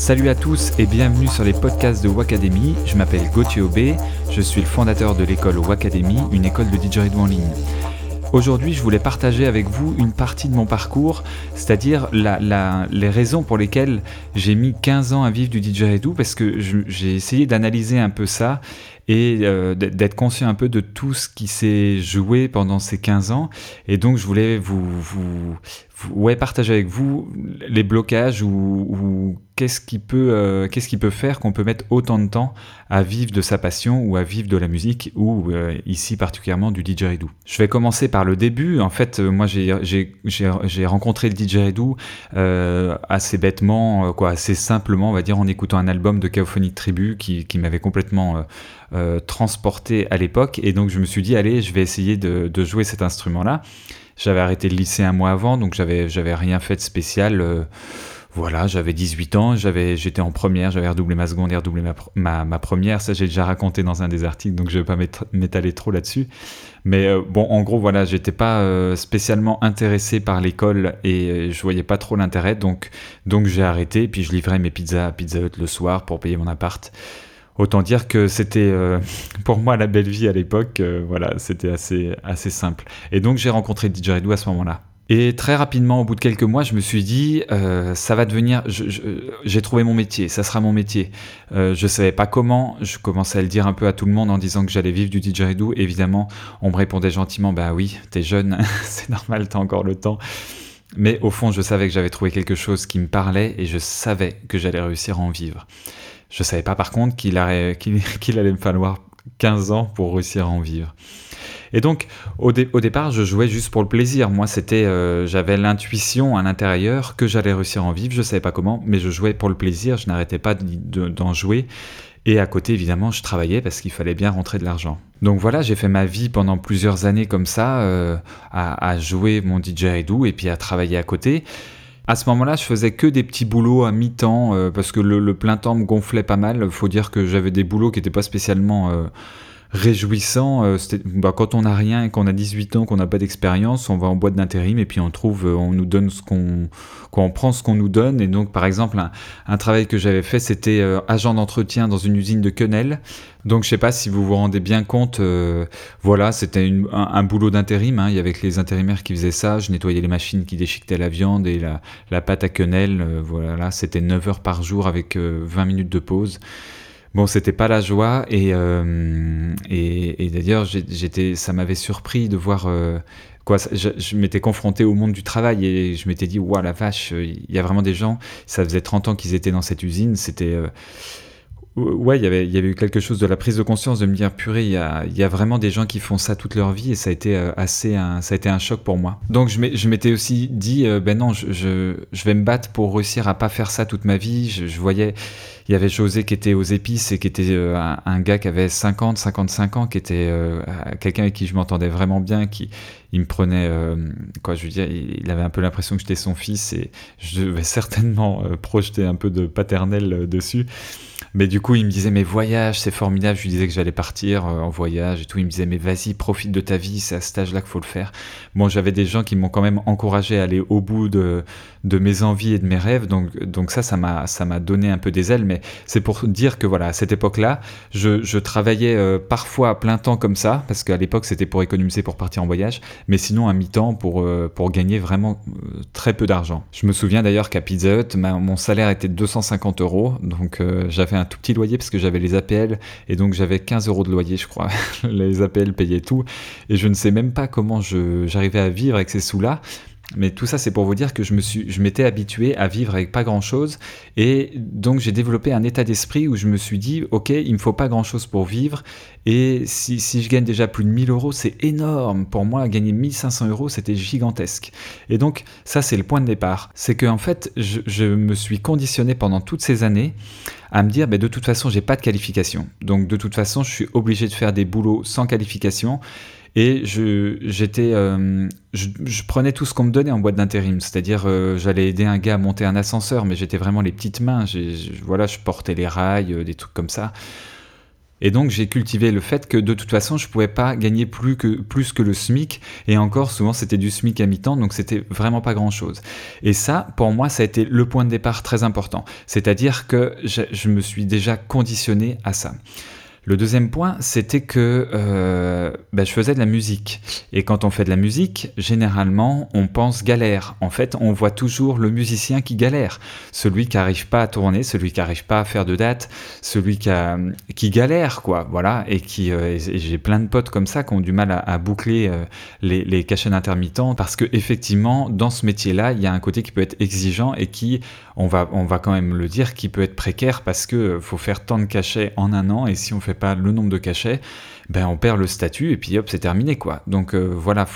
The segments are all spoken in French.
Salut à tous et bienvenue sur les podcasts de Wacademy. Je m'appelle Gauthier Aubé, je suis le fondateur de l'école Wacademy, une école de didgeridoo en ligne. Aujourd'hui, je voulais partager avec vous une partie de mon parcours, c'est-à-dire les raisons pour lesquelles j'ai mis 15 ans à vivre du didgeridoo, parce que j'ai essayé d'analyser un peu ça et euh, d'être conscient un peu de tout ce qui s'est joué pendant ces 15 ans. Et donc, je voulais vous, partager avec vous les blocages ou, qu'est-ce qui peut, euh, qu'est-ce qui peut faire qu'on peut mettre autant de temps à vivre de sa passion ou à vivre de la musique ou euh, ici particulièrement du didgeridoo. Je vais commencer par le début. En fait, moi j'ai rencontré le didgeridoo assez bêtement, quoi, assez simplement, on va dire, en écoutant un album de Chaophonic Tribu qui m'avait complètement transporté à l'époque. Et donc je me suis dit, allez, je vais essayer de, jouer cet instrument-là. J'avais arrêté le lycée un mois avant, donc j'avais, j'avais rien fait de spécial. Euh, voilà, j'avais 18 ans, j'avais, j'étais en première, j'avais redoublé ma seconde et redoublé ma, ma, première. Ça, j'ai déjà raconté dans un des articles, donc je ne vais pas m'étaler trop là-dessus. Mais euh, bon, en gros, voilà, j'étais pas euh, spécialement intéressé par l'école et je voyais pas trop l'intérêt, donc, donc j'ai arrêté. Puis je livrais mes pizzas à Pizza Hut le soir pour payer mon appart. Autant dire que c'était euh, pour moi la belle vie à l'époque. Euh, voilà, c'était assez, assez simple. Et donc j'ai rencontré Didgeridoo à ce moment-là. Et très rapidement, au bout de quelques mois, je me suis dit, euh, ça va devenir. J'ai trouvé mon métier, ça sera mon métier. je ne savais pas comment. Je commençais à le dire un peu à tout le monde en disant que j'allais vivre du didgeridoo. Évidemment, on me répondait gentiment, bah oui, t'es jeune, c'est normal, t'as encore le temps. Mais au fond, je savais que j'avais trouvé quelque chose qui me parlait et je savais que j'allais réussir à en vivre. Je savais pas par contre qu'il allait, me falloir 15 ans pour réussir à en vivre. Et donc, au, départ, je jouais juste pour le plaisir. Moi, c'était, euh, j'avais l'intuition à l'intérieur que j'allais réussir à en vivre. Je savais pas comment, mais je jouais pour le plaisir. Je n'arrêtais pas d'en jouer. Et à côté, évidemment, je travaillais parce qu'il fallait bien rentrer de l'argent. Donc voilà, j'ai fait ma vie pendant plusieurs années comme ça, euh, à, jouer mon didgeridoo et puis à travailler à côté. À ce moment-là, je faisais que des petits boulots à mi-temps euh, parce que le, plein temps me gonflait pas mal. Faut dire que j'avais des boulots qui n'étaient pas spécialement euh, réjouissants. Euh, bah, quand on n'a rien et qu'on a 18 ans, qu'on n'a pas d'expérience, on va en boîte d'intérim et puis on trouve, on nous donne ce qu'on, on prend ce qu'on nous donne. Et donc, par exemple, un, travail que j'avais fait, c'était agent d'entretien dans une usine de quenelle. Donc je sais pas si vous vous rendez bien compte, euh, voilà, c'était un, boulot d'intérim, hein. il y avait les intérimaires qui faisaient ça, je nettoyais les machines qui déchiquetaient la viande et la, pâte à quenelle, euh, voilà, c'était 9 heures par jour avec 20 euh, minutes de pause. Bon, c'était pas la joie et, et, d'ailleurs, j'étais, ça m'avait surpris de voir quoi. Je, m'étais confronté au monde du travail et je m'étais dit, waouh la vache, il y a vraiment des gens. Ça faisait 30 ans qu'ils étaient dans cette usine. C'était ouais, il y avait, il y avait eu quelque chose de la prise de conscience de me dire, purée, il y a, y a vraiment des gens qui font ça toute leur vie et ça a été euh, assez, un, ça a été un choc pour moi. Donc je m'étais aussi dit, euh, ben non, je, je, je, vais me battre pour réussir à pas faire ça toute ma vie. Je, je voyais, il y avait José qui était aux épices et qui était euh, un, gars qui avait 50, 55 ans, qui était quelqu'un avec qui je m'entendais vraiment bien, qui il me prenait, quoi, je veux dire, il, avait un peu l'impression que j'étais son fils et je devais certainement projeter un peu de paternel dessus. Mais du coup, il me disait, mais voyage, c'est formidable. Je lui disais que j'allais partir euh, en voyage et tout. Il me disait, mais vas-y, profite de ta vie, c'est à cet âge-là qu'il faut le faire. Bon, j'avais des gens qui m'ont quand même encouragé à aller au bout de, de mes envies et de mes rêves. Donc, donc ça, ça m'a, ça m'a donné un peu des ailes. Mais c'est pour dire que voilà, à cette époque-là, je, je travaillais euh, parfois à plein temps comme ça, parce qu'à l'époque, c'était pour économiser pour partir en voyage. Mais sinon, à mi-temps pour, euh, pour gagner vraiment très peu d'argent. Je me souviens d'ailleurs qu'à Pizza Hut, mon salaire était de 250 euros. Donc, j'avais tout petit loyer parce que j'avais les APL et donc j'avais 15 euros de loyer, je crois. les APL payaient tout et je ne sais même pas comment j'arrivais à vivre avec ces sous-là. Mais tout ça, c'est pour vous dire que je m'étais habitué à vivre avec pas grand chose, et donc j'ai développé un état d'esprit où je me suis dit, ok, il me faut pas grand chose pour vivre, et si, je gagne déjà plus de 1000 euros, c'est énorme. Pour moi, gagner 1500 euros, c'était gigantesque. Et donc, ça, c'est le point de départ. C'est que en fait, je, je, me suis conditionné pendant toutes ces années à me dire, bah, de toute façon, j'ai pas de qualification. Donc, de toute façon, je suis obligé de faire des boulots sans qualification. Et je, j'étais, euh, je, prenais tout ce qu'on me donnait en boîte d'intérim, c'est-à-dire euh, j'allais aider un gars à monter un ascenseur, mais j'étais vraiment les petites mains. voilà, je portais les rails, euh, des trucs comme ça. Et donc j'ai cultivé le fait que de toute façon je pouvais pas gagner plus que, plus que le SMIC et encore souvent c'était du SMIC à mi-temps donc c'était vraiment pas grand chose. Et ça pour moi ça a été le point de départ très important. C'est-à-dire que je, je me suis déjà conditionné à ça. Le deuxième point, c'était que euh, bah, je faisais de la musique. Et quand on fait de la musique, généralement, on pense galère. En fait, on voit toujours le musicien qui galère. Celui qui n'arrive pas à tourner, celui qui n'arrive pas à faire de date, celui qui, galère, quoi. Voilà. Et qui, euh, j'ai plein de potes comme ça qui ont du mal à, boucler euh, les, cachets d'intermittents parce que effectivement, dans ce métier-là, il y a un côté qui peut être exigeant et qui, on va, on va quand même le dire, qui peut être précaire parce que faut faire tant de cachets en un an et si on fait pas le nombre de cachets, ben on perd le statut et puis hop, c'est terminé quoi. Donc euh, voilà,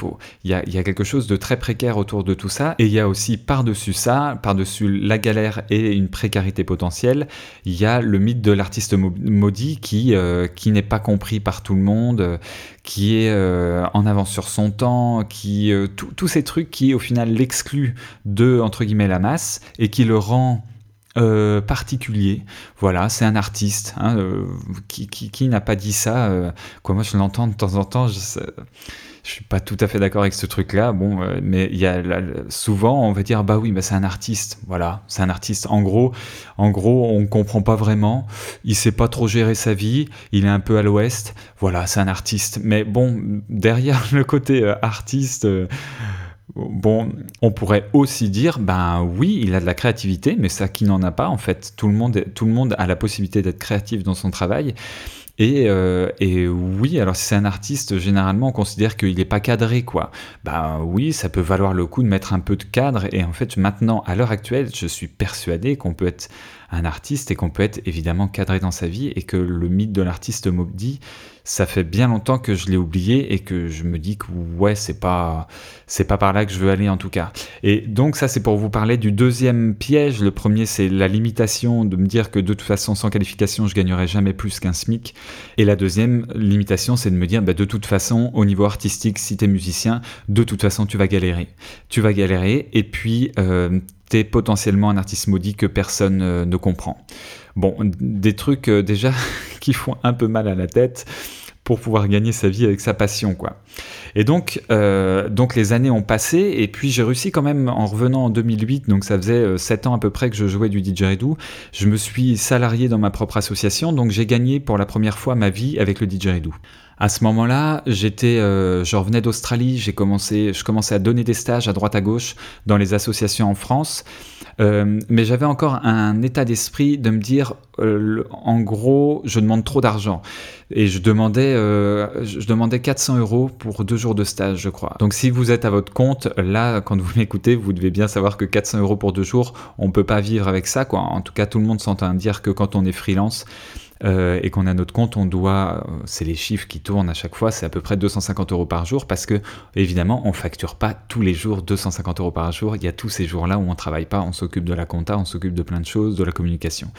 il y a, y a, quelque chose de très précaire autour de tout ça et il y a aussi par-dessus ça, par-dessus la galère et une précarité potentielle, il y a le mythe de l'artiste maudit qui euh, qui n'est pas compris par tout le monde, qui est euh, en avance sur son temps, qui tous ces trucs qui au final l'excluent de entre guillemets la masse et qui le rend euh, particulier. Voilà, c'est un artiste. Hein, euh, qui, qui, n'a pas dit ça euh, Quoi, moi, je l'entends de temps en temps. Je, je suis pas tout à fait d'accord avec ce truc-là. Bon, mais il y a souvent, on va dire, bah oui, mais c'est un artiste. Voilà, c'est un artiste. En gros, en gros, on comprend pas vraiment. Il sait pas trop gérer sa vie. Il est un peu à l'ouest. Voilà, c'est un artiste. Mais bon, derrière le côté artiste Bon, on pourrait aussi dire, ben oui, il a de la créativité, mais ça qui n'en a pas, en fait. Tout le monde, a la possibilité d'être créatif dans son travail. Et, euh, et, oui, alors si c'est un artiste, généralement on considère qu'il n'est pas cadré, quoi. Ben oui, ça peut valoir le coup de mettre un peu de cadre. Et en fait, maintenant, à l'heure actuelle, je suis persuadé qu'on peut être un artiste et qu'on peut être évidemment cadré dans sa vie et que le mythe de l'artiste maudit, ça fait bien longtemps que je l'ai oublié et que je me dis que ouais, c'est pas c'est pas par là que je veux aller en tout cas. Et donc ça c'est pour vous parler du deuxième piège. Le premier c'est la limitation de me dire que de toute façon sans qualification je gagnerai jamais plus qu'un SMIC. Et la deuxième limitation c'est de me dire bah, de toute façon au niveau artistique si tu es musicien de toute façon tu vas galérer. Tu vas galérer et puis euh, potentiellement un artiste maudit que personne euh, ne comprend. Bon, des trucs euh, déjà qui font un peu mal à la tête pour pouvoir gagner sa vie avec sa passion, quoi. Et donc, euh, donc les années ont passé, et puis j'ai réussi quand même en revenant en 2008, donc ça faisait 7 ans à peu près que je jouais du didgeridoo, je me suis salarié dans ma propre association, donc j'ai gagné pour la première fois ma vie avec le didgeridoo. À ce moment-là, j'étais, euh, je revenais d'Australie, j'ai commencé, je commençais à donner des stages à droite à gauche dans les associations en France, euh, mais j'avais encore un état d'esprit de me dire, euh, en gros, je demande trop d'argent et je demandais, je demandais 400 euros pour deux jours de stage, je crois. Donc si vous êtes à votre compte, là, quand vous m'écoutez, vous devez bien savoir que 400 euros pour deux jours, on peut pas vivre avec ça, quoi. En tout cas, tout le monde s'entend dire que quand on est freelance euh, et qu'on a notre compte, on doit, euh, c'est les chiffres qui tournent à chaque fois, c'est à peu près 250 euros par jour parce que évidemment on facture pas tous les jours 250 euros par jour. Il y a tous ces jours-là où on travaille pas, on s'occupe de la compta, on s'occupe de plein de choses, de la communication.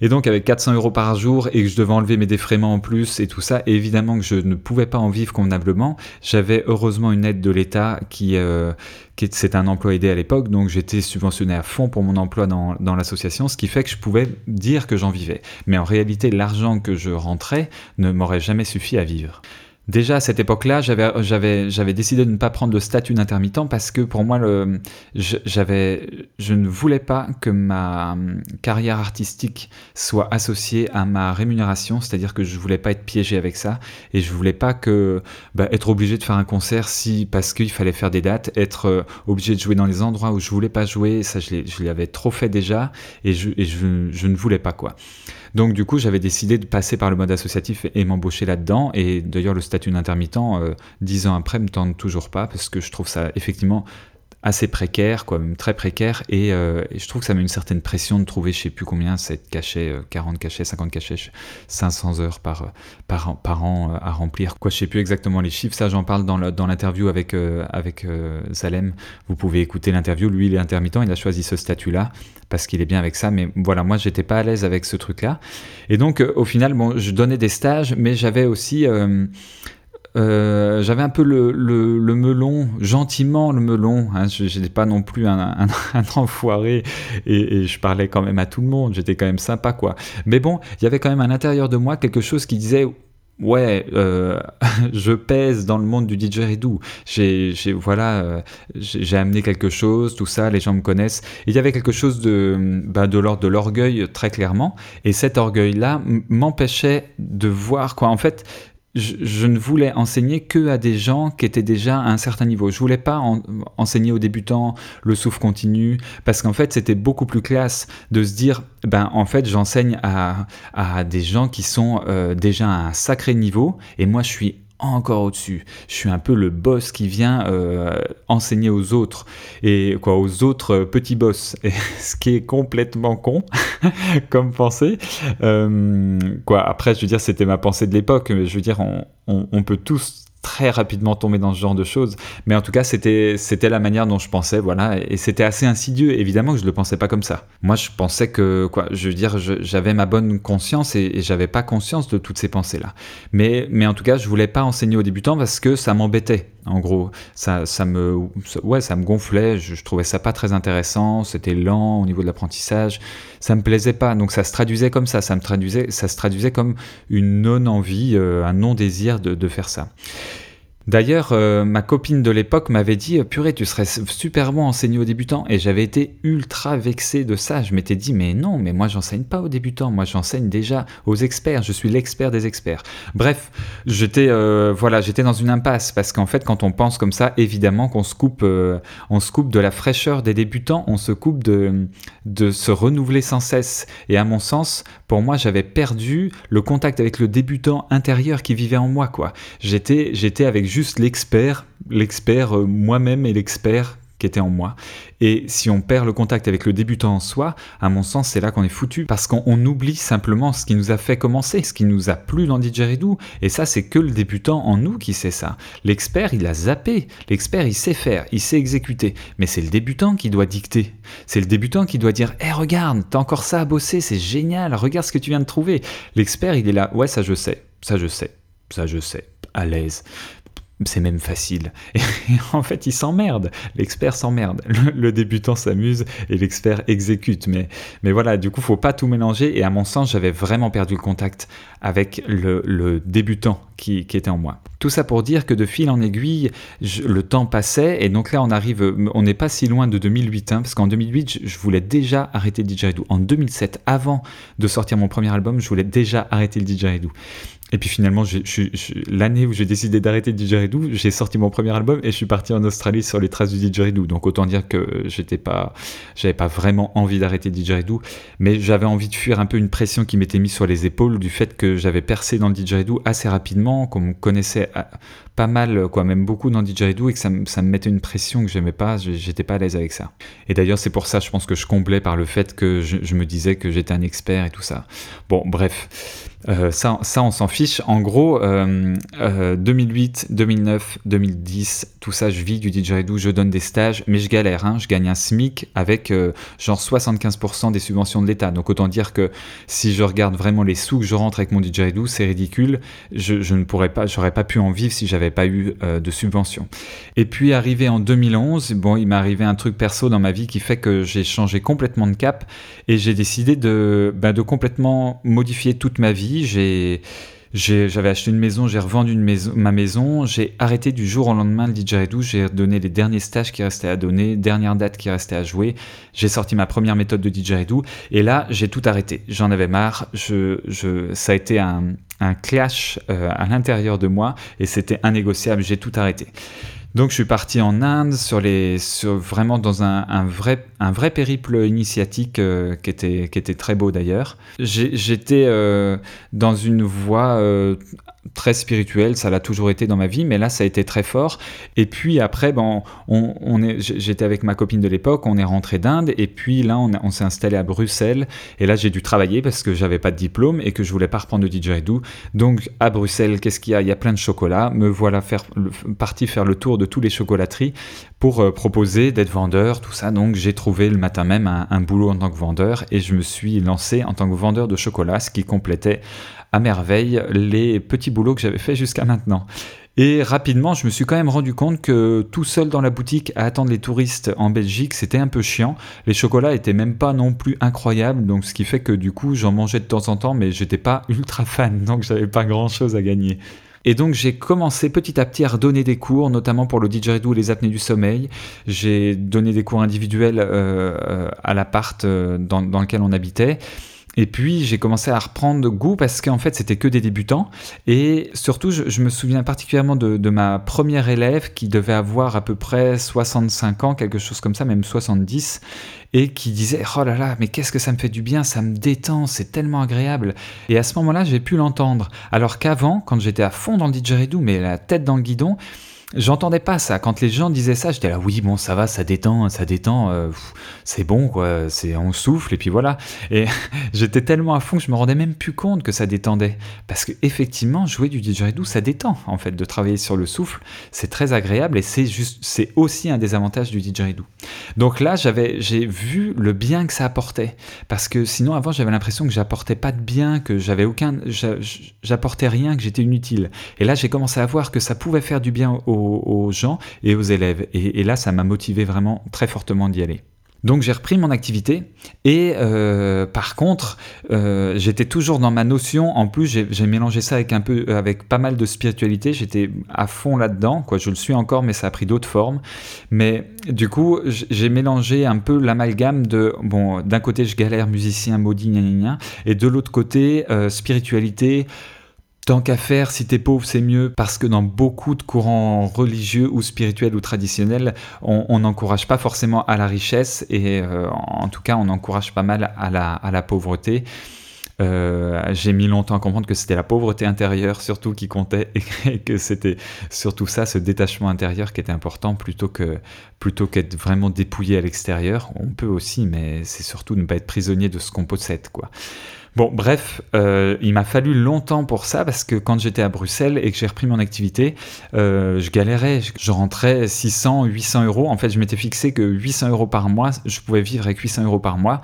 Et donc avec 400 euros par jour et que je devais enlever mes défraiements en plus et tout ça, évidemment que je ne pouvais pas en vivre convenablement. J'avais heureusement une aide de l'État qui, euh, qui c'est un emploi aidé à l'époque, donc j'étais subventionné à fond pour mon emploi dans, dans l'association, ce qui fait que je pouvais dire que j'en vivais. Mais en réalité, l'argent que je rentrais ne m'aurait jamais suffi à vivre. Déjà à cette époque-là, j'avais, décidé de ne pas prendre le statut d'intermittent parce que pour moi, le, j'avais, je ne voulais pas que ma hum, carrière artistique soit associée à ma rémunération, c'est-à-dire que je voulais pas être piégé avec ça et je voulais pas que bah, être obligé de faire un concert si parce qu'il fallait faire des dates, être euh, obligé de jouer dans les endroits où je voulais pas jouer, ça je, l'avais trop fait déjà et je, je ne voulais pas quoi. Donc du coup, j'avais décidé de passer par le mode associatif et m'embaucher là-dedans. Et d'ailleurs, le statut d'intermittent, euh, dix ans après, me tente toujours pas parce que je trouve ça effectivement assez précaire, quoi, même très précaire, euh, et, je trouve que ça met une certaine pression de trouver, je sais plus combien, 7 cachets, 40 cachets, 50 cachets, 500 heures par, par, par an euh, à remplir. Quoi, je sais plus exactement les chiffres, ça j'en parle dans l'interview avec, avec Salem, vous pouvez écouter l'interview, lui il est intermittent, il a choisi ce statut-là, parce qu'il est bien avec ça. Mais voilà, moi, j'étais pas à l'aise avec ce truc-là. Et donc, euh, au final, bon, je donnais des stages, mais j'avais aussi. Euh, j'avais un peu le, melon, gentiment le melon. Hein, je n'étais pas non plus un, un, enfoiré et, je parlais quand même à tout le monde. J'étais quand même sympa, quoi. Mais bon, il y avait quand même à l'intérieur de moi quelque chose qui disait ouais, euh, je pèse dans le monde du didgeridoo. J'ai, j'ai voilà, euh, j'ai amené quelque chose, tout ça, les gens me connaissent. il y avait quelque chose de, bah, de l'ordre de l'orgueil très clairement. Et cet orgueil-là m'empêchait de voir quoi. En fait, je, ne voulais enseigner que à des gens qui étaient déjà à un certain niveau. Je voulais pas enseigner aux débutants le souffle continu parce qu'en fait c'était beaucoup plus classe de se dire ben en fait j'enseigne à, des gens qui sont euh, déjà à un sacré niveau et moi je suis encore au-dessus. Je suis un peu le boss qui vient euh, enseigner aux autres et quoi aux autres petits boss. Et, ce qui est complètement con comme pensée. Euh, quoi après, je veux dire, c'était ma pensée de l'époque. Mais je veux dire, on peut tous très rapidement tomber dans ce genre de choses. Mais en tout cas, c'était, c'était la manière dont je pensais, voilà. Et c'était assez insidieux. Évidemment que je ne le pensais pas comme ça. Moi, je pensais que, quoi, je veux dire, j'avais ma bonne conscience et, et j'avais pas conscience de toutes ces pensées-là. Mais, mais en tout cas, je voulais pas enseigner aux débutants parce que ça m'embêtait. En gros, ça, me, gonflait. Je, trouvais ça pas très intéressant. C'était lent au niveau de l'apprentissage. Ça me plaisait pas. Donc ça se traduisait comme ça. Ça me traduisait, ça se traduisait comme une non-envie, euh, un non-désir de, de faire ça. D'ailleurs, euh, ma copine de l'époque m'avait dit Purée, tu serais super bon enseigner aux débutants. Et j'avais été ultra vexé de ça. Je m'étais dit Mais non, mais moi, j'enseigne pas aux débutants. Moi, j'enseigne déjà aux experts. Je suis l'expert des experts. Bref, j'étais euh, voilà, dans une impasse parce qu'en fait, quand on pense comme ça, évidemment qu'on se coupe, euh, se coupe de la fraîcheur des débutants. On se coupe de se renouveler sans cesse. Et à mon sens, pour moi, j'avais perdu le contact avec le débutant intérieur qui vivait en moi. quoi. J'étais, avec juste l'expert, l'expert euh, moi-même et l'expert qui était en moi. Et si on perd le contact avec le débutant en soi, à mon sens, c'est là qu'on est foutu. Parce qu'on oublie simplement ce qui nous a fait commencer, ce qui nous a plu dans Didgeridoo. Et ça, c'est que le débutant en nous qui sait ça. L'expert, il a zappé. L'expert, il sait faire, il sait exécuter. Mais c'est le débutant qui doit dicter. C'est le débutant qui doit dire Hé, hey, regarde, t'as encore ça à bosser, c'est génial, regarde ce que tu viens de trouver. L'expert, il est là Ouais, ça je sais, ça je sais, ça je sais, à l'aise c'est même facile. Et en fait, il s'emmerde. L'expert s'emmerde. Le, débutant s'amuse et l'expert exécute. Mais, mais voilà, du coup, faut pas tout mélanger. Et à mon sens, j'avais vraiment perdu le contact avec le, débutant qui, était en moi. Tout ça pour dire que de fil en aiguille, le temps passait. Et donc là, on arrive, on n'est pas si loin de 2008. Hein, parce qu'en 2008, je, voulais déjà arrêter le didgeridoo. En 2007, avant de sortir mon premier album, je voulais déjà arrêter le didgeridoo. Et puis finalement, l'année où j'ai décidé d'arrêter didgeridoo, j'ai sorti mon premier album et je suis parti en Australie sur les traces du didgeridoo. Donc autant dire que j'étais pas, j'avais pas vraiment envie d'arrêter didgeridoo, mais j'avais envie de fuir un peu une pression qui m'était mise sur les épaules du fait que j'avais percé dans le didgeridoo assez rapidement, qu'on me connaissait ah, pas mal, quoi, même beaucoup dans didgeridoo et que ça, me mettait une pression que j'aimais pas, j'étais pas à l'aise avec ça. Et d'ailleurs, c'est pour ça, je pense que je comblais par le fait que je me disais que j'étais un expert et tout ça. Bon, bref. Euh, ça, ça, on s'en fiche. En gros, 2008, 2009, 2010, tout ça, je vis du didgeridoo, je donne des stages, mais je galère. Hein. je gagne un SMIC avec euh, genre 75% des subventions de l'État. Donc autant dire que si je regarde vraiment les sous que je rentre avec mon didgeridoo, c'est ridicule. Je, ne pourrais pas, j'aurais pas pu en vivre si j'avais pas eu euh, de subventions. Et puis arrivé en 2011, bon, il m'est arrivé un truc perso dans ma vie qui fait que j'ai changé complètement de cap et j'ai décidé de, de complètement modifier toute ma vie j'ai j'avais acheté une maison, j'ai revendu une maison, ma maison, j'ai arrêté du jour au lendemain le didgeridoo, j'ai donné les derniers stages qui restaient à donner, dernière date qui restait à jouer, j'ai sorti ma première méthode de didgeridoo, et là j'ai tout arrêté, j'en avais marre, ça a été un, un clash euh, à l'intérieur de moi, et c'était innégociable, j'ai tout arrêté. Donc je suis parti en Inde sur les, sur, vraiment dans un, un, vrai, un vrai périple initiatique euh, qui, était, qui était très beau d'ailleurs. J'étais euh, dans une voie euh, très spirituel, ça l'a toujours été dans ma vie, mais là ça a été très fort. Et puis après, bon, on, j'étais avec ma copine de l'époque, on est rentré d'Inde, et puis là on, s'est installé à Bruxelles, et là j'ai dû travailler parce que j'avais pas de diplôme et que je voulais pas reprendre de didgeridoo. Donc à Bruxelles, qu'est-ce qu'il y a? Il y a plein de chocolats. Me voilà faire, parti faire le tour de tous les chocolateries pour euh, proposer d'être vendeur, tout ça. Donc j'ai trouvé le matin même un, un boulot en tant que vendeur et je me suis lancé en tant que vendeur de chocolat, ce qui complétait à merveille les petits boulots que j'avais fait jusqu'à maintenant. Et rapidement, je me suis quand même rendu compte que tout seul dans la boutique à attendre les touristes en Belgique, c'était un peu chiant. Les chocolats étaient même pas non plus incroyables, donc ce qui fait que du coup, j'en mangeais de temps en temps, mais j'étais pas ultra fan, donc j'avais pas grand chose à gagner. Et donc j'ai commencé petit à petit à redonner des cours, notamment pour le didgeridoo et les apnées du sommeil. J'ai donné des cours individuels euh, euh, à l'appart euh, dans, dans lequel on habitait. Et puis j'ai commencé à reprendre goût parce qu'en fait c'était que des débutants. Et surtout je, me souviens particulièrement de, ma première élève qui devait avoir à peu près 65 ans, quelque chose comme ça, même 70, et qui disait Oh là là, mais qu'est-ce que ça me fait du bien, ça me détend, c'est tellement agréable. Et à ce moment-là j'ai pu l'entendre. Alors qu'avant, quand j'étais à fond dans le didgeridoo, mais la tête dans le guidon, J'entendais pas ça. Quand les gens disaient ça, j'étais là, oui, bon, ça va, ça détend, ça détend, euh, c'est bon. C'est, on souffle, et puis voilà. Et j'étais tellement à fond que je me rendais même plus compte que ça détendait. Parce que, effectivement, jouer du didgeridoo, ça détend, en fait, de travailler sur le souffle. C'est très agréable et c'est juste, c'est aussi un des avantages du didgeridoo. Donc là, j'avais, j'ai vu le bien que ça apportait. Parce que sinon, avant, j'avais l'impression que j'apportais pas de bien, que j'avais aucun, j'apportais rien, que j'étais inutile. Et là, j'ai commencé à voir que ça pouvait faire du bien au aux, gens et aux élèves. Et, là, ça m'a motivé vraiment très fortement d'y aller. Donc j'ai repris mon activité et euh, par contre euh, j'étais toujours dans ma notion. En plus j'ai mélangé ça avec un peu avec pas mal de spiritualité. J'étais à fond là-dedans. Quoi, je le suis encore, mais ça a pris d'autres formes. Mais du coup j'ai mélangé un peu l'amalgame de bon d'un côté je galère musicien maudit gna, gna, et de l'autre côté euh, spiritualité Tant qu'à faire, si t'es pauvre, c'est mieux, parce que dans beaucoup de courants religieux ou spirituels ou traditionnels, on n'encourage pas forcément à la richesse, et euh, en tout cas, on encourage pas mal à la, pauvreté. Euh, j'ai mis longtemps à comprendre que c'était la pauvreté intérieure surtout qui comptait et que c'était surtout ça, ce détachement intérieur qui était important plutôt que plutôt qu'être vraiment dépouillé à l'extérieur. On peut aussi, mais c'est surtout ne pas être prisonnier de ce qu'on possède, quoi. Bon, bref, euh, il m'a fallu longtemps pour ça parce que quand j'étais à Bruxelles et que j'ai repris mon activité, euh, je galérais. Je rentrais 600, 800 euros. En fait, je m'étais fixé que 800 euros par mois, je pouvais vivre avec 800 euros par mois.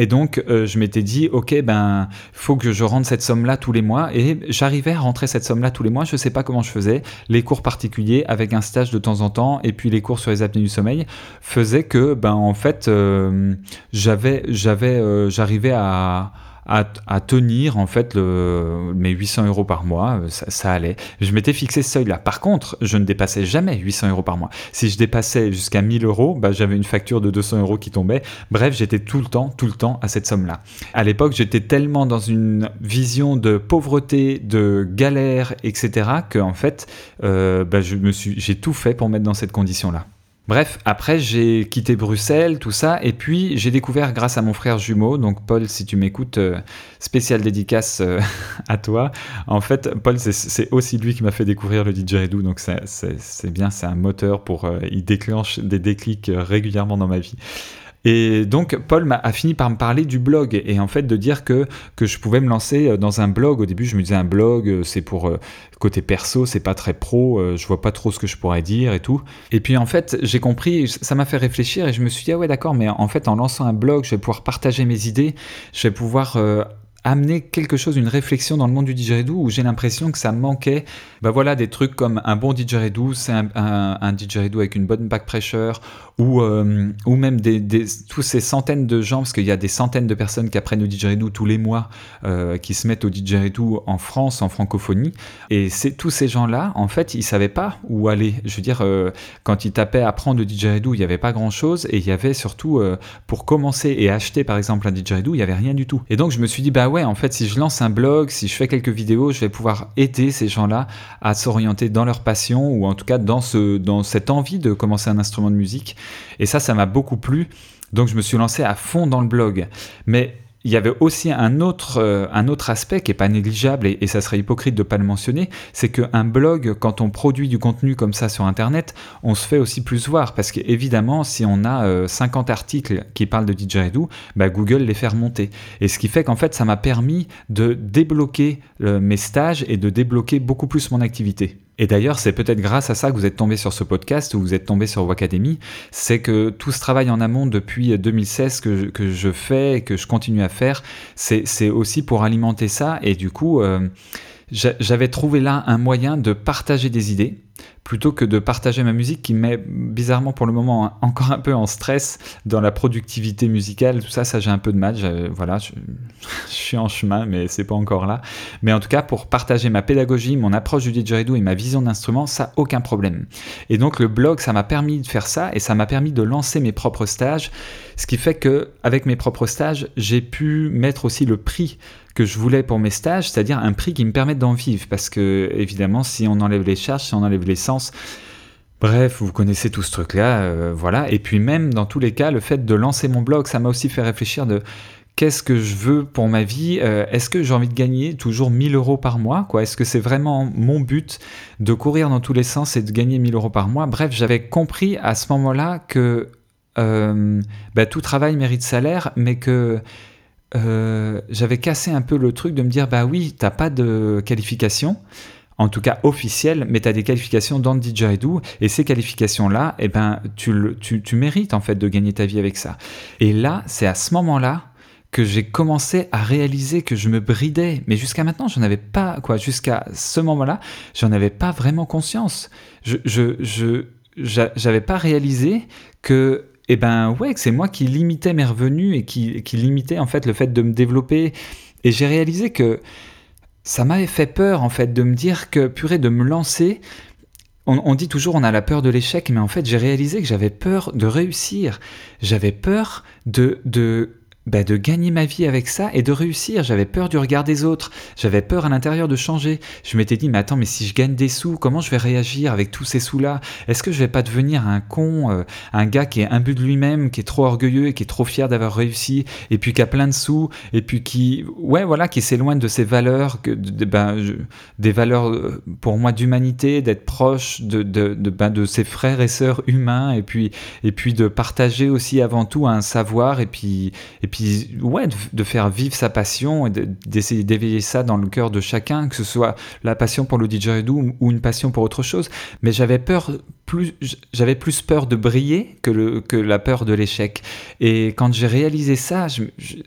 Et donc, euh, je m'étais dit, ok, ben, faut que je rentre cette somme-là tous les mois. Et j'arrivais à rentrer cette somme-là tous les mois. Je sais pas comment je faisais. Les cours particuliers, avec un stage de temps en temps, et puis les cours sur les apnées du sommeil, faisaient que, ben, en fait, j'avais, j'arrivais à à, tenir en fait le, mes 800 euros par mois, euh, ça, allait. Je m'étais fixé ce seuil-là. Par contre, je ne dépassais jamais 800 euros par mois. Si je dépassais jusqu'à 1000 euros, bah, j'avais une facture de 200 euros qui tombait. Bref, j'étais tout le temps, tout le temps à cette somme-là. À l'époque, j'étais tellement dans une vision de pauvreté, de galère, etc., que en fait, euh, bah, je me suis, j'ai tout fait pour mettre dans cette condition-là. Bref, après j'ai quitté Bruxelles, tout ça, et puis j'ai découvert grâce à mon frère jumeau, donc Paul, si tu m'écoutes, euh, spécial dédicace euh, à toi. En fait, Paul, c'est aussi lui qui m'a fait découvrir le didgeridoo, donc c'est bien, c'est un moteur pour, euh, il déclenche des déclics régulièrement dans ma vie. Et donc, Paul a, fini par me parler du blog et en fait de dire que, que je pouvais me lancer dans un blog. Au début, je me disais un blog, c'est pour côté perso, c'est pas très pro, euh, je vois pas trop ce que je pourrais dire et tout. Et puis en fait, j'ai compris, ça m'a fait réfléchir et je me suis dit, ah ouais, d'accord, mais en fait, en lançant un blog, je vais pouvoir partager mes idées, je vais pouvoir euh, amener quelque chose, une réflexion dans le monde du didgeridoo où j'ai l'impression que ça manquait. Bah voilà, des trucs comme un bon didgeridoo, c'est un, un, didgeridoo avec une bonne back pressure, ou, euh, ou même des, tous ces centaines de gens, parce qu'il y a des centaines de personnes qui apprennent le didgeridoo tous les mois, euh, qui se mettent au didgeridoo en France, en francophonie, et c'est tous ces gens-là, en fait, ils savaient pas où aller. Je veux dire, euh, quand ils tapaient apprendre le didgeridoo, il n'y avait pas grand-chose, et il y avait surtout, pour commencer et acheter par exemple un didgeridoo, il y avait rien du tout. Et donc je me suis dit, bah ouais, en fait, si je lance un blog, si je fais quelques vidéos, je vais pouvoir aider ces gens-là à s'orienter dans leur passion ou en tout cas dans, dans cette envie de commencer un instrument de musique. Et ça, ça m'a beaucoup plu. Donc je me suis lancé à fond dans le blog. Mais il y avait aussi un autre, euh, aspect qui n'est pas négligeable, et, ça serait hypocrite de ne pas le mentionner, c'est qu'un blog, quand on produit du contenu comme ça sur Internet, on se fait aussi plus voir, parce qu'évidemment, si on a 50 euh, articles qui parlent de didgeridoo, bah Google les fait remonter. Et ce qui fait qu'en fait, ça m'a permis de débloquer euh, mes stages et de débloquer beaucoup plus mon activité. Et d'ailleurs, c'est peut-être grâce à ça que vous êtes tombé sur ce podcast ou vous êtes tombé sur Wacademy. C'est que tout ce travail en amont depuis 2016 que je, que je fais et que je continue à faire, c'est aussi pour alimenter ça. Et du coup, euh, j'avais trouvé là un moyen de partager des idées plutôt que de partager ma musique qui met bizarrement pour le moment encore un peu en stress dans la productivité musicale, tout ça, ça j'ai un peu de mal, voilà, je, suis en chemin mais c'est pas encore là. Mais en tout cas, pour partager ma pédagogie, mon approche du didgeridoo et ma vision d'instrument, ça aucun problème. Et donc le blog, ça m'a permis de faire ça et ça m'a permis de lancer mes propres stages, ce qui fait que avec mes propres stages, j'ai pu mettre aussi le prix que je voulais pour mes stages, c'est-à-dire un prix qui me permette d'en vivre. Parce que, évidemment, si on enlève les charges, si on enlève l'essence, bref, vous connaissez tout ce truc-là, euh, voilà. Et puis même, dans tous les cas, le fait de lancer mon blog, ça m'a aussi fait réfléchir de qu'est-ce que je veux pour ma vie euh, Est-ce que j'ai envie de gagner toujours 1000 euros par mois quoi? Est-ce que c'est vraiment mon but de courir dans tous les sens et de gagner 1000 euros par mois? Bref, j'avais compris à ce moment-là que euh, bah, tout travail mérite salaire, mais que j'avais cassé un peu le truc de me dire bah oui, t'as pas de qualification, en tout cas officielle, mais tu as des qualifications dans le didgeridoo, et ces qualifications-là, eh ben, tu, tu, mérites en fait de gagner ta vie avec ça. Et là, c'est à ce moment-là que j'ai commencé à réaliser que je me bridais. Mais jusqu'à maintenant, j'en avais pas, quoi, jusqu'à ce moment-là, j'en avais pas vraiment conscience. Je, je, je, pas réalisé que eh ben ouais, que c'est moi qui limitais mes revenus et qui, qui limitais en fait le fait de me développer. Et j'ai réalisé que ça m'avait fait peur en fait de me dire que purée de me lancer. On, on dit toujours on a la peur de l'échec, mais en fait j'ai réalisé que j'avais peur de réussir. J'avais peur de, de bah, de gagner ma vie avec ça et de réussir. J'avais peur du regard des autres, j'avais peur à l'intérieur de changer. Je m'étais dit, mais attends, mais si je gagne des sous, comment je vais réagir avec tous ces sous-là? Est-ce que je vais pas devenir un con, euh, un gars qui est imbu de lui-même, qui est trop orgueilleux et qui est trop fier d'avoir réussi, et puis qui a plein de sous, et puis qui, ouais, voilà, qui s'éloigne de ses valeurs, ben, des valeurs euh, pour moi d'humanité, d'être proche de, de, ben, de ses frères et sœurs humains, et puis, et puis de partager aussi avant tout un savoir, et puis ouais, de, faire vivre sa passion et d'essayer d'éveiller ça dans le cœur de chacun, que ce soit la passion pour le didgeridoo ou une passion pour autre chose. Mais j'avais peur plus, j'avais plus peur de briller que, le, que la peur de l'échec. Et quand j'ai réalisé ça,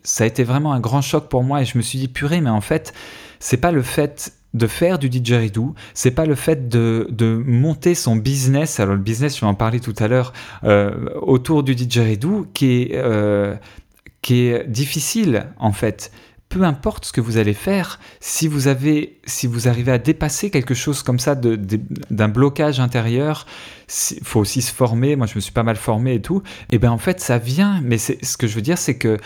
ça a été vraiment un grand choc pour moi et je me suis dit purée, mais en fait, c'est pas le fait de faire du didgeridoo, c'est pas le fait de, de, monter son business, alors le business, je vais en parler tout à l'heure, euh, autour du didgeridoo, qui est, euh, qui est difficile en fait. Peu importe ce que vous allez faire, si vous avez, si vous arrivez à dépasser quelque chose comme ça d'un blocage intérieur, il faut aussi se former. Moi, je me suis pas mal formé et tout. Et ben en fait, ça vient. Mais ce que je veux dire, c'est que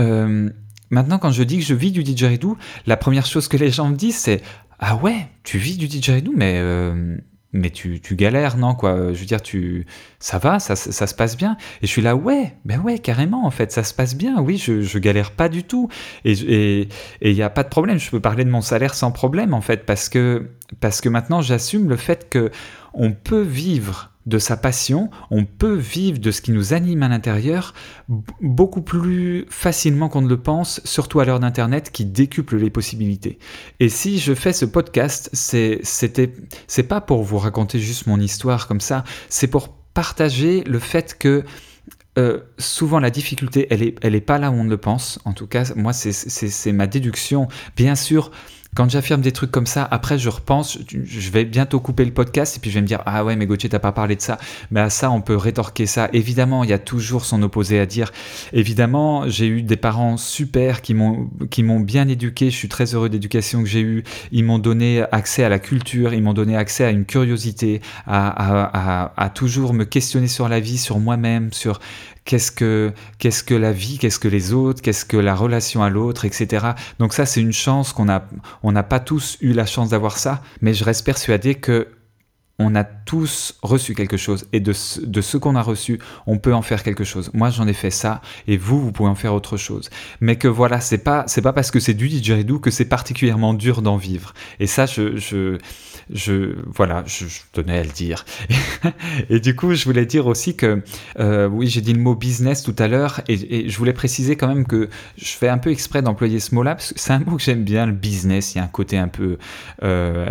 euh, maintenant, quand je dis que je vis du didgeridoo, la première chose que les gens me disent, c'est ah ouais, tu vis du didgeridoo, mais euh, mais tu, tu, galères, non quoi Je veux dire, tu, ça va, ça, ça, se passe bien. Et je suis là, ouais, ben ouais, carrément, en fait, ça se passe bien. Oui, je, je galère pas du tout. Et il n'y a pas de problème. Je peux parler de mon salaire sans problème, en fait, parce que, parce que maintenant, j'assume le fait que on peut vivre de sa passion, on peut vivre de ce qui nous anime à l'intérieur beaucoup plus facilement qu'on ne le pense, surtout à l'heure d'Internet qui décuple les possibilités. Et si je fais ce podcast, c'est, pas pour vous raconter juste mon histoire comme ça, c'est pour partager le fait que euh, souvent la difficulté, elle est, elle est pas là où on le pense. En tout cas, moi, c'est ma déduction. Bien sûr, quand j'affirme des trucs comme ça, après je repense, je vais bientôt couper le podcast et puis je vais me dire ah ouais mais Gauthier t'as pas parlé de ça, mais à ça on peut rétorquer ça. Évidemment il y a toujours son opposé à dire. Évidemment j'ai eu des parents super qui m'ont qui m'ont bien éduqué. Je suis très heureux d'éducation que j'ai eue. Ils m'ont donné accès à la culture, ils m'ont donné accès à une curiosité, à, toujours me questionner sur la vie, sur moi-même, sur qu'est-ce que, qu'est-ce que la vie, qu'est-ce que les autres, qu'est-ce que la relation à l'autre, etc. Donc ça, c'est une chance qu'on a, on n'a pas tous eu la chance d'avoir ça, mais je reste persuadé que on a tous reçu quelque chose et de ce, qu'on a reçu, on peut en faire quelque chose. Moi, j'en ai fait ça et vous, vous pouvez en faire autre chose. Mais que voilà, c'est pas c'est pas parce que c'est du didgeridoo que c'est particulièrement dur d'en vivre. Et ça, je, je, je voilà, je, tenais à le dire. et du coup, je voulais dire aussi que euh, oui, j'ai dit le mot business tout à l'heure et, je voulais préciser quand même que je fais un peu exprès d'employer ce mot-là parce que c'est un mot que j'aime bien, le business. Il y a un côté un peu, euh,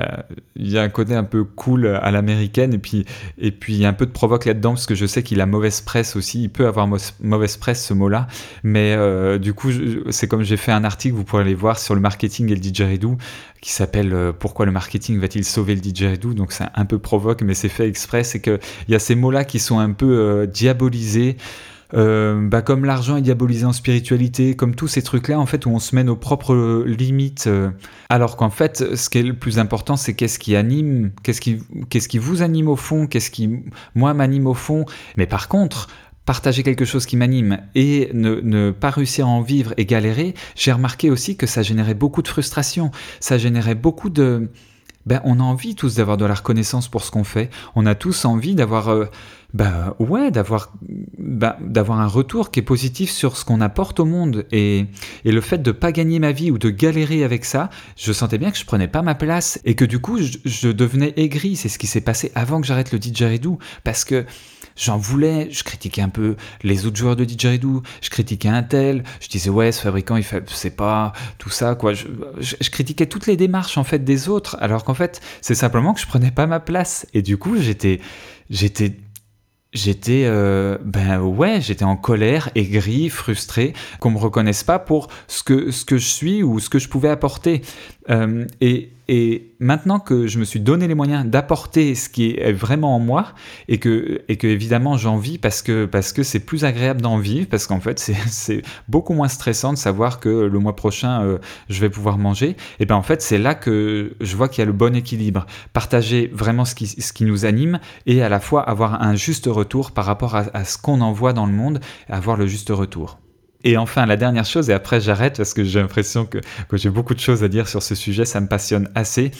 il y a un côté un peu cool à l'américaine et puis et puis un peu de provoque là-dedans parce que je sais qu'il a mauvaise presse aussi. Il peut avoir mauvaise presse ce mot-là, mais euh, du coup c'est comme j'ai fait un article, vous pourrez aller voir sur le marketing et le didgeridoo qui s'appelle euh, Pourquoi le marketing va-t-il sauver le didgeridoo Donc c'est un peu provoque, mais c'est fait exprès. C'est que il y a ces mots-là qui sont un peu diabolisés. Euh, bah comme l'argent est diabolisé en spiritualité, comme tous ces trucs-là, en fait, où on se met nos propres limites, euh, alors qu'en fait, ce qui est le plus important, c'est qu'est-ce qui anime, qu'est-ce qui, qu'est-ce qui vous anime au fond, qu'est-ce qui, moi, m'anime au fond. Mais par contre, partager quelque chose qui m'anime et ne, ne, pas réussir à en vivre et galérer, j'ai remarqué aussi que ça générait beaucoup de frustration, ça générait beaucoup de... Ben, on a envie tous d'avoir de la reconnaissance pour ce qu'on fait, on a tous envie d'avoir... Euh, bah ouais, d'avoir bah, d'avoir un retour qui est positif sur ce qu'on apporte au monde. Et, et le fait de pas gagner ma vie ou de galérer avec ça, je sentais bien que je prenais pas ma place et que du coup je, devenais aigri. C'est ce qui s'est passé avant que j'arrête le didgeridoo parce que j'en voulais, je critiquais un peu les autres joueurs de didgeridoo, je critiquais un tel, je disais ouais ce fabricant il fait c'est pas tout ça quoi, je, je, je, critiquais toutes les démarches en fait des autres. Alors qu'en fait c'est simplement que je prenais pas ma place. Et du coup j'étais j'étais j'étais euh, ben ouais j'étais en colère aigri frustré qu'on me reconnaisse pas pour ce que ce que je suis ou ce que je pouvais apporter. Euh, et et maintenant que je me suis donné les moyens d'apporter ce qui est vraiment en moi et que, et que évidemment j'en vis parce que parce que c'est plus agréable d'en vivre parce qu'en fait c'est beaucoup moins stressant de savoir que le mois prochain euh, je vais pouvoir manger et ben en fait c'est là que je vois qu'il y a le bon équilibre partager vraiment ce qui, ce qui nous anime et à la fois avoir un juste retour par rapport à, à ce qu'on envoie dans le monde avoir le juste retour. Et enfin, la dernière chose, et après j'arrête parce que j'ai l'impression que, que j'ai beaucoup de choses à dire sur ce sujet, ça me passionne assez,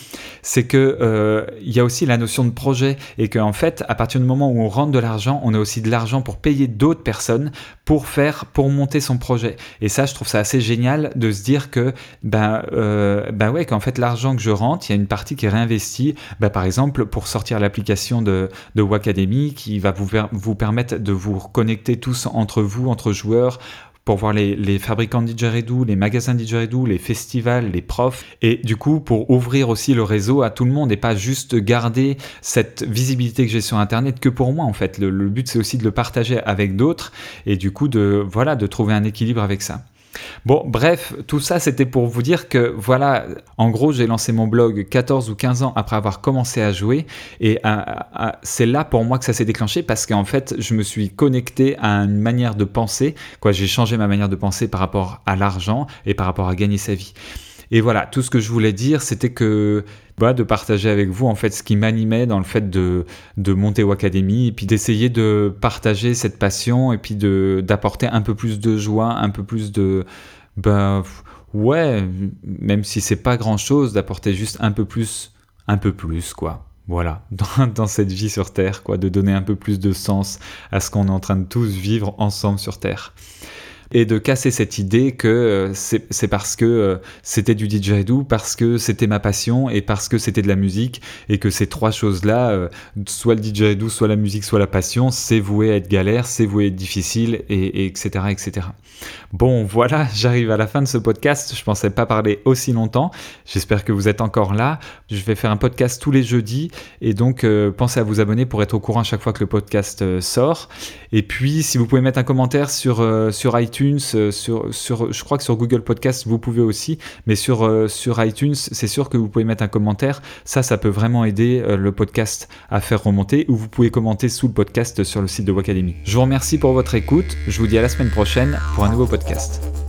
c'est que euh, il y a aussi la notion de projet et qu'en fait, à partir du moment où on rentre de l'argent, on a aussi de l'argent pour payer d'autres personnes pour faire, pour monter son projet. Et ça, je trouve ça assez génial de se dire que, ben, euh, ben ouais, qu'en fait l'argent que je rentre, il y a une partie qui est réinvestie, ben, par exemple pour sortir l'application de, de Wacademy qui va vous, vous permettre de vous reconnecter tous entre vous, entre joueurs, pour voir les, les fabricants didgeridoo, les magasins didgeridoo, les festivals, les profs, et du coup pour ouvrir aussi le réseau à tout le monde et pas juste garder cette visibilité que j'ai sur Internet que pour moi en fait. Le, le but c'est aussi de le partager avec d'autres et du coup de voilà de trouver un équilibre avec ça. Bon, bref, tout ça c'était pour vous dire que voilà, en gros, j'ai lancé mon blog 14 ou 15 ans après avoir commencé à jouer et c'est là pour moi que ça s'est déclenché parce qu'en fait, je me suis connecté à une manière de penser, quoi, j'ai changé ma manière de penser par rapport à l'argent et par rapport à gagner sa vie. Et voilà, tout ce que je voulais dire, c'était que de partager avec vous en fait ce qui m'animait dans le fait de, monter Academy et puis d'essayer de partager cette passion et puis d'apporter un peu plus de joie, un peu plus de bah ouais, même si c'est pas grand chose, d'apporter juste un peu plus, un peu plus quoi. Voilà, dans, cette vie sur Terre, quoi, de donner un peu plus de sens à ce qu'on est en train de tous vivre ensemble sur Terre et de casser cette idée que euh, c'est parce que euh, c'était du didgeridoo, parce que c'était ma passion et parce que c'était de la musique et que ces trois choses-là, euh, soit le didgeridoo, soit la musique, soit la passion, c'est voué à être galère, c'est voué à être difficile et, etc etc. Bon voilà, j'arrive à la fin de ce podcast. Je pensais pas parler aussi longtemps. J'espère que vous êtes encore là. Je vais faire un podcast tous les jeudis et donc pensez à vous abonner pour être au courant chaque fois que le podcast sort. Et puis si vous pouvez mettre un commentaire sur sur iTunes euh, sur, sur, je crois que sur Google Podcast, vous pouvez aussi, mais sur, euh, sur iTunes, c'est sûr que vous pouvez mettre un commentaire. Ça, ça peut vraiment aider euh, le podcast à faire remonter, ou vous pouvez commenter sous le podcast sur le site de Wacademy. Je vous remercie pour votre écoute. Je vous dis à la semaine prochaine pour un nouveau podcast.